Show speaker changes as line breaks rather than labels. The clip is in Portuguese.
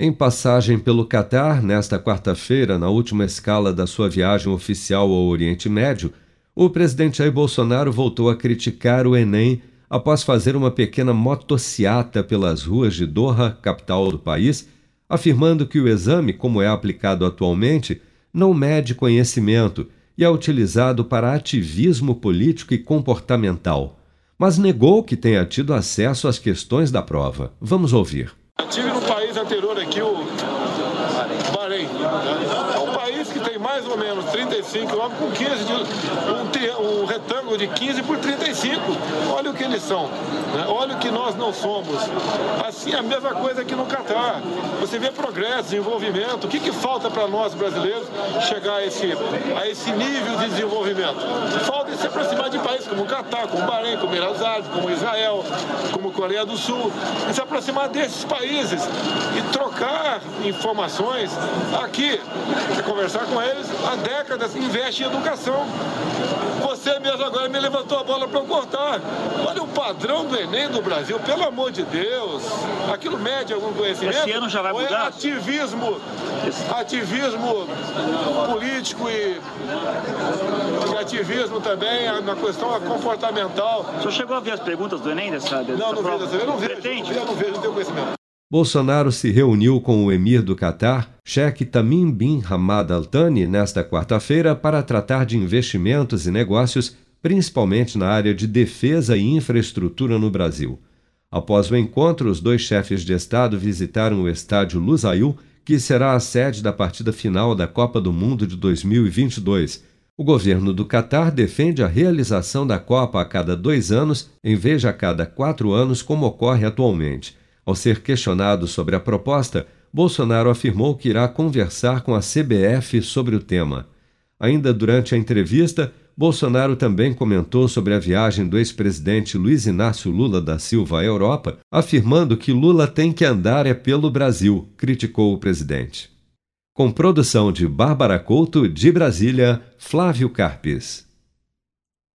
Em passagem pelo Catar, nesta quarta-feira, na última escala da sua viagem oficial ao Oriente Médio, o presidente Jair Bolsonaro voltou a criticar o Enem após fazer uma pequena motociata pelas ruas de Doha, capital do país, afirmando que o exame, como é aplicado atualmente, não mede conhecimento e é utilizado para ativismo político e comportamental. Mas negou que tenha tido acesso às questões da prova. Vamos ouvir.
País anterior aqui, o Bahrein. É um país que tem mais ou menos 35 quilômetros com 15 de, um, um, retângulo de 15 por 35. Olha o que eles são. Né? Olha o que nós não somos. Assim, a mesma coisa aqui no Catar. Você vê progresso, desenvolvimento. O que, que falta para nós brasileiros chegar a esse, a esse nível de desenvolvimento? Falta se aproximar de países como o Catar, como o Bahrein, como Emirados Árabes, como Israel, como Coreia do Sul. E se aproximar desses países e trocar informações aqui, conversar com eles há décadas, investe em educação. Você mesmo agora me levantou a bola para eu cortar. Olha o padrão do Enem do Brasil, pelo amor de Deus. Aquilo mede algum conhecimento?
Esse ano já vai mudar? Ou é
ativismo, ativismo político e, e ativismo também na questão comportamental.
O senhor chegou a ver as perguntas do Enem dessa, dessa
Não, não
prova?
vejo, eu não vejo, Pretende? eu não vejo, não tenho conhecimento.
Bolsonaro se reuniu com o emir do Catar, Sheikh Tamim bin Hamad Al Thani, nesta quarta-feira para tratar de investimentos e negócios, principalmente na área de defesa e infraestrutura no Brasil. Após o encontro, os dois chefes de Estado visitaram o estádio Lusail, que será a sede da partida final da Copa do Mundo de 2022. O governo do Catar defende a realização da Copa a cada dois anos, em vez de a cada quatro anos, como ocorre atualmente. Ao ser questionado sobre a proposta, Bolsonaro afirmou que irá conversar com a CBF sobre o tema. Ainda durante a entrevista, Bolsonaro também comentou sobre a viagem do ex-presidente Luiz Inácio Lula da Silva à Europa, afirmando que Lula tem que andar é pelo Brasil, criticou o presidente. Com produção de Bárbara Couto, de Brasília, Flávio Carpes.